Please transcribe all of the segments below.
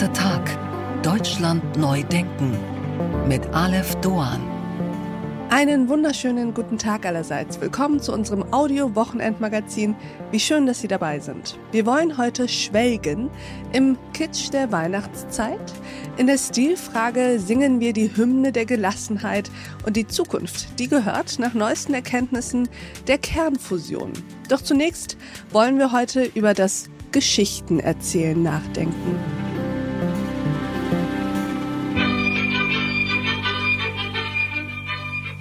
Achter Tag. Deutschland neu denken. Mit Aleph Doan. Einen wunderschönen guten Tag allerseits. Willkommen zu unserem Audio-Wochenendmagazin. Wie schön, dass Sie dabei sind. Wir wollen heute schwelgen im Kitsch der Weihnachtszeit. In der Stilfrage singen wir die Hymne der Gelassenheit und die Zukunft, die gehört nach neuesten Erkenntnissen der Kernfusion. Doch zunächst wollen wir heute über das Geschichtenerzählen nachdenken.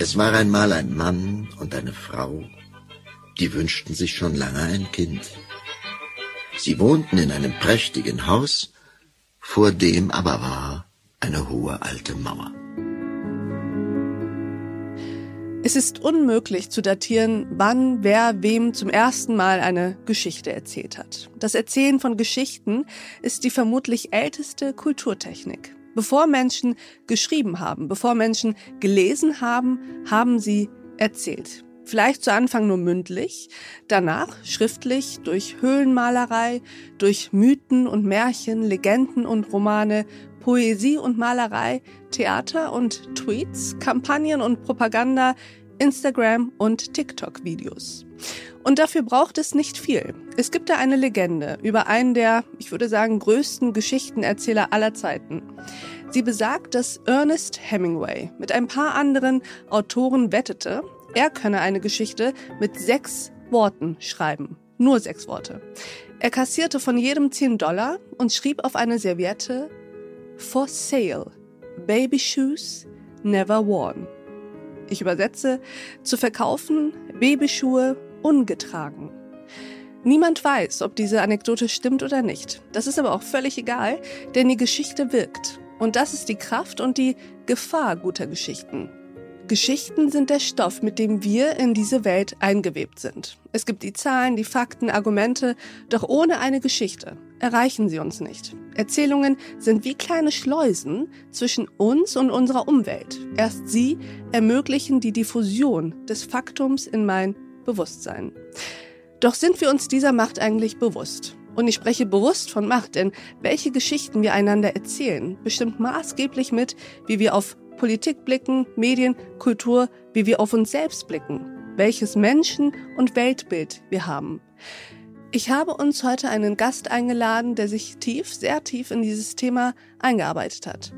Es war einmal ein Mann und eine Frau, die wünschten sich schon lange ein Kind. Sie wohnten in einem prächtigen Haus, vor dem aber war eine hohe alte Mauer. Es ist unmöglich zu datieren, wann wer wem zum ersten Mal eine Geschichte erzählt hat. Das Erzählen von Geschichten ist die vermutlich älteste Kulturtechnik. Bevor Menschen geschrieben haben, bevor Menschen gelesen haben, haben sie erzählt. Vielleicht zu Anfang nur mündlich, danach schriftlich durch Höhlenmalerei, durch Mythen und Märchen, Legenden und Romane, Poesie und Malerei, Theater und Tweets, Kampagnen und Propaganda, Instagram und TikTok-Videos. Und dafür braucht es nicht viel. Es gibt da eine Legende über einen der, ich würde sagen, größten Geschichtenerzähler aller Zeiten. Sie besagt, dass Ernest Hemingway mit ein paar anderen Autoren wettete, er könne eine Geschichte mit sechs Worten schreiben. Nur sechs Worte. Er kassierte von jedem 10 Dollar und schrieb auf eine Serviette For sale. Baby shoes never worn. Ich übersetze, zu verkaufen, Babyschuhe ungetragen. Niemand weiß, ob diese Anekdote stimmt oder nicht. Das ist aber auch völlig egal, denn die Geschichte wirkt. Und das ist die Kraft und die Gefahr guter Geschichten. Geschichten sind der Stoff, mit dem wir in diese Welt eingewebt sind. Es gibt die Zahlen, die Fakten, Argumente, doch ohne eine Geschichte erreichen sie uns nicht. Erzählungen sind wie kleine Schleusen zwischen uns und unserer Umwelt. Erst sie ermöglichen die Diffusion des Faktums in mein Bewusstsein. Doch sind wir uns dieser Macht eigentlich bewusst? Und ich spreche bewusst von Macht, denn welche Geschichten wir einander erzählen, bestimmt maßgeblich mit, wie wir auf Politik blicken, Medien, Kultur, wie wir auf uns selbst blicken, welches Menschen- und Weltbild wir haben. Ich habe uns heute einen Gast eingeladen, der sich tief, sehr tief in dieses Thema eingearbeitet hat.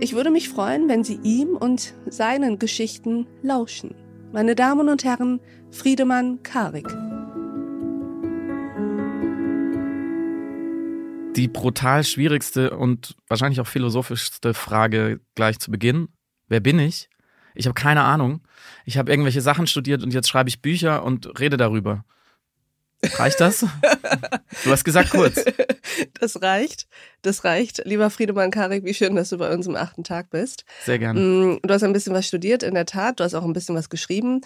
Ich würde mich freuen, wenn Sie ihm und seinen Geschichten lauschen. Meine Damen und Herren, Friedemann Karik. Die brutal schwierigste und wahrscheinlich auch philosophischste Frage gleich zu Beginn. Wer bin ich? Ich habe keine Ahnung. Ich habe irgendwelche Sachen studiert und jetzt schreibe ich Bücher und rede darüber. Reicht das? Du hast gesagt kurz. Das reicht. Das reicht. Lieber Friedemann Karik, wie schön, dass du bei uns im achten Tag bist. Sehr gerne. Mm, du hast ein bisschen was studiert, in der Tat. Du hast auch ein bisschen was geschrieben.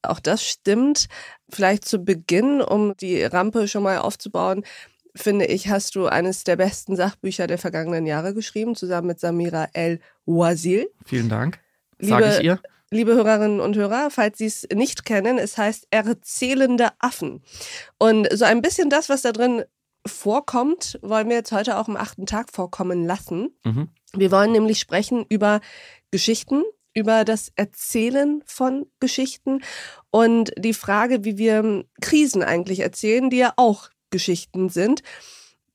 Auch das stimmt. Vielleicht zu Beginn, um die Rampe schon mal aufzubauen finde ich, hast du eines der besten Sachbücher der vergangenen Jahre geschrieben, zusammen mit Samira El Wazil. Vielen Dank. Sage ich ihr. Liebe Hörerinnen und Hörer, falls Sie es nicht kennen, es heißt Erzählende Affen. Und so ein bisschen das, was da drin vorkommt, wollen wir jetzt heute auch im achten Tag vorkommen lassen. Mhm. Wir wollen nämlich sprechen über Geschichten, über das Erzählen von Geschichten und die Frage, wie wir Krisen eigentlich erzählen, die ja auch Geschichten sind.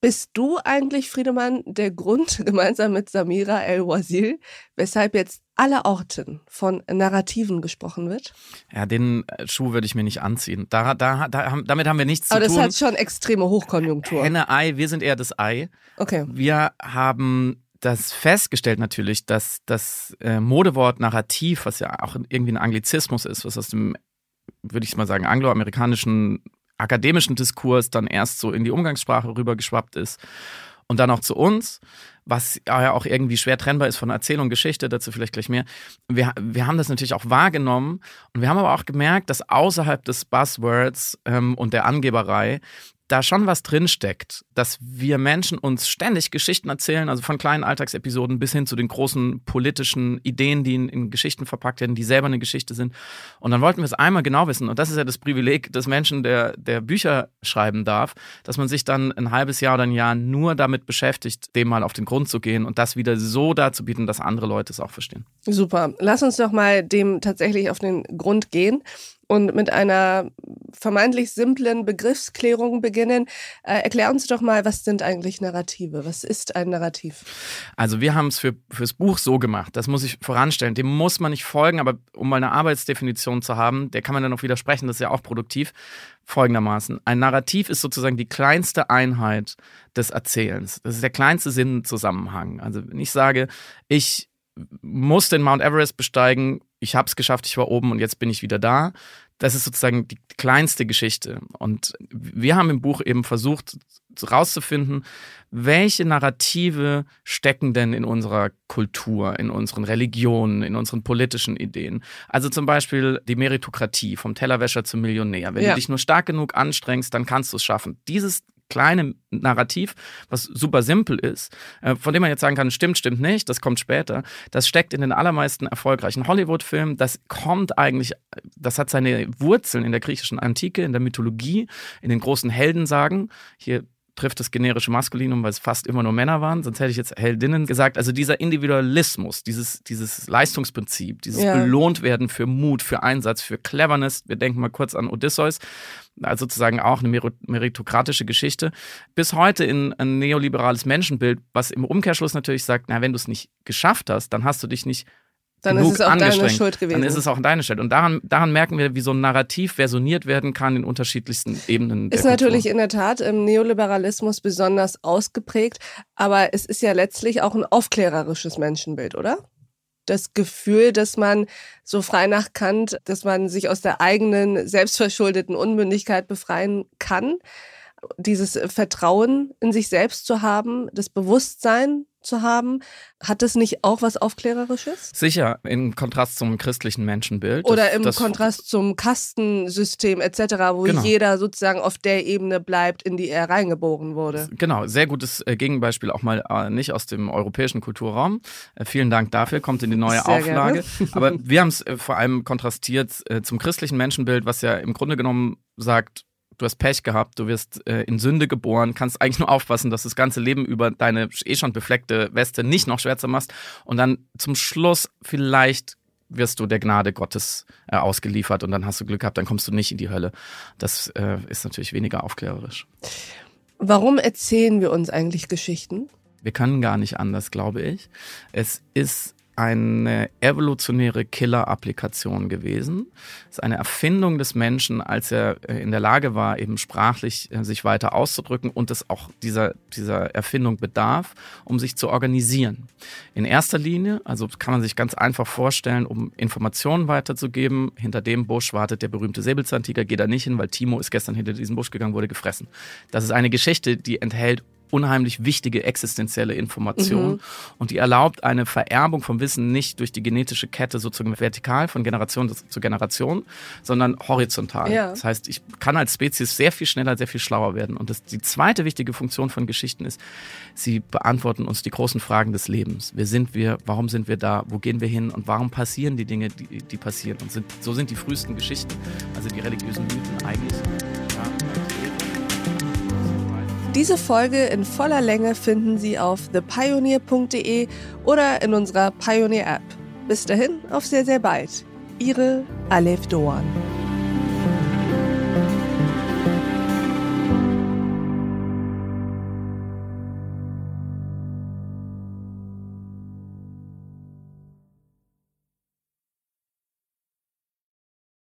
Bist du eigentlich, Friedemann, der Grund, gemeinsam mit Samira El-Wazil, weshalb jetzt aller Orten von Narrativen gesprochen wird? Ja, den äh, Schuh würde ich mir nicht anziehen. Da, da, da, damit haben wir nichts Aber zu tun. Aber das hat schon extreme Hochkonjunktur. Henne, Ei, wir sind eher das Ei. Okay. Wir haben das festgestellt natürlich, dass das äh, Modewort Narrativ, was ja auch irgendwie ein Anglizismus ist, was aus dem, würde ich mal sagen, angloamerikanischen akademischen Diskurs dann erst so in die Umgangssprache rübergeschwappt ist und dann auch zu uns, was ja auch irgendwie schwer trennbar ist von Erzählung, Geschichte, dazu vielleicht gleich mehr. Wir, wir haben das natürlich auch wahrgenommen und wir haben aber auch gemerkt, dass außerhalb des Buzzwords ähm, und der Angeberei da schon was drinsteckt, dass wir Menschen uns ständig Geschichten erzählen, also von kleinen Alltagsepisoden bis hin zu den großen politischen Ideen, die in, in, Geschichten verpackt werden, die selber eine Geschichte sind. Und dann wollten wir es einmal genau wissen. Und das ist ja das Privileg des Menschen, der, der Bücher schreiben darf, dass man sich dann ein halbes Jahr oder ein Jahr nur damit beschäftigt, dem mal auf den Grund zu gehen und das wieder so darzubieten, dass andere Leute es auch verstehen. Super. Lass uns doch mal dem tatsächlich auf den Grund gehen und mit einer vermeintlich simplen Begriffsklärung beginnen. Äh, erklär uns doch mal, was sind eigentlich Narrative? Was ist ein Narrativ? Also wir haben es für, fürs Buch so gemacht, das muss ich voranstellen. Dem muss man nicht folgen, aber um mal eine Arbeitsdefinition zu haben, der kann man dann auch widersprechen, das ist ja auch produktiv. Folgendermaßen, ein Narrativ ist sozusagen die kleinste Einheit des Erzählens. Das ist der kleinste Sinnzusammenhang. Also wenn ich sage, ich muss den Mount Everest besteigen, ich habe es geschafft, ich war oben und jetzt bin ich wieder da. Das ist sozusagen die kleinste Geschichte. Und wir haben im Buch eben versucht herauszufinden, welche Narrative stecken denn in unserer Kultur, in unseren Religionen, in unseren politischen Ideen. Also zum Beispiel die Meritokratie, vom Tellerwäscher zum Millionär. Wenn ja. du dich nur stark genug anstrengst, dann kannst du es schaffen. Dieses kleine Narrativ, was super simpel ist, äh, von dem man jetzt sagen kann, stimmt, stimmt nicht, das kommt später, das steckt in den allermeisten erfolgreichen Hollywood-Filmen, das kommt eigentlich, das hat seine Wurzeln in der griechischen Antike, in der Mythologie, in den großen Heldensagen. Hier trifft das generische Maskulinum, weil es fast immer nur Männer waren, sonst hätte ich jetzt Heldinnen gesagt. Also dieser Individualismus, dieses, dieses Leistungsprinzip, dieses ja. Belohntwerden für Mut, für Einsatz, für Cleverness. Wir denken mal kurz an Odysseus, also sozusagen auch eine meritokratische Geschichte. Bis heute in ein neoliberales Menschenbild, was im Umkehrschluss natürlich sagt, na, wenn du es nicht geschafft hast, dann hast du dich nicht dann ist es auch deine Schuld gewesen. Dann ist es auch deine Schuld. Und daran, daran merken wir, wie so ein Narrativ versioniert werden kann in unterschiedlichsten Ebenen. Ist natürlich in der Tat im Neoliberalismus besonders ausgeprägt, aber es ist ja letztlich auch ein aufklärerisches Menschenbild, oder? Das Gefühl, dass man so frei nach Kant, dass man sich aus der eigenen selbstverschuldeten Unmündigkeit befreien kann, dieses Vertrauen in sich selbst zu haben, das Bewusstsein zu haben. Hat das nicht auch was Aufklärerisches? Sicher, im Kontrast zum christlichen Menschenbild. Oder das, im das Kontrast zum Kastensystem etc., wo genau. jeder sozusagen auf der Ebene bleibt, in die er reingeboren wurde. Genau, sehr gutes äh, Gegenbeispiel, auch mal äh, nicht aus dem europäischen Kulturraum. Äh, vielen Dank dafür, kommt in die neue sehr Auflage. Aber wir haben es vor allem kontrastiert zum christlichen Menschenbild, was ja im Grunde genommen sagt, du hast Pech gehabt, du wirst äh, in Sünde geboren, kannst eigentlich nur aufpassen, dass du das ganze Leben über deine eh schon befleckte Weste nicht noch schwärzer machst und dann zum Schluss vielleicht wirst du der Gnade Gottes äh, ausgeliefert und dann hast du Glück gehabt, dann kommst du nicht in die Hölle. Das äh, ist natürlich weniger aufklärerisch. Warum erzählen wir uns eigentlich Geschichten? Wir können gar nicht anders, glaube ich. Es ist eine evolutionäre Killer-Applikation gewesen. Es ist eine Erfindung des Menschen, als er äh, in der Lage war, eben sprachlich äh, sich weiter auszudrücken und es auch dieser, dieser Erfindung bedarf, um sich zu organisieren. In erster Linie, also kann man sich ganz einfach vorstellen, um Informationen weiterzugeben, hinter dem Busch wartet der berühmte Säbelzahntiger, geht da nicht hin, weil Timo ist gestern hinter diesen Busch gegangen, wurde gefressen. Das ist eine Geschichte, die enthält unheimlich wichtige existenzielle Information mhm. und die erlaubt eine Vererbung vom Wissen nicht durch die genetische Kette sozusagen vertikal von Generation zu Generation, sondern horizontal. Ja. Das heißt, ich kann als Spezies sehr viel schneller, sehr viel schlauer werden. Und das, die zweite wichtige Funktion von Geschichten ist, sie beantworten uns die großen Fragen des Lebens. Wer sind wir? Warum sind wir da? Wo gehen wir hin? Und warum passieren die Dinge, die, die passieren? Und sind, so sind die frühesten Geschichten, also die religiösen Mythen eigentlich. Diese Folge in voller Länge finden Sie auf thepioneer.de oder in unserer Pioneer App. Bis dahin, auf sehr, sehr bald. Ihre Aleph Doan.